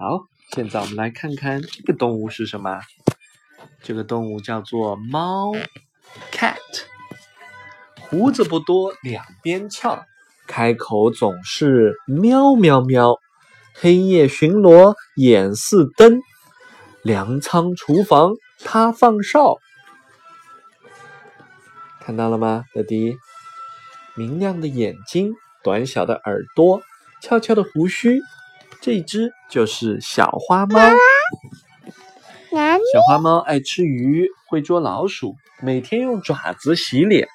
好，现在我们来看看这个动物是什么。这个动物叫做猫，cat。胡子不多，两边翘，开口总是喵喵喵。黑夜巡逻，眼似灯。粮仓厨房，它放哨。看到了吗，乐迪？明亮的眼睛，短小的耳朵，翘翘的胡须。这只就是小花猫。小花猫爱吃鱼，会捉老鼠，每天用爪子洗脸。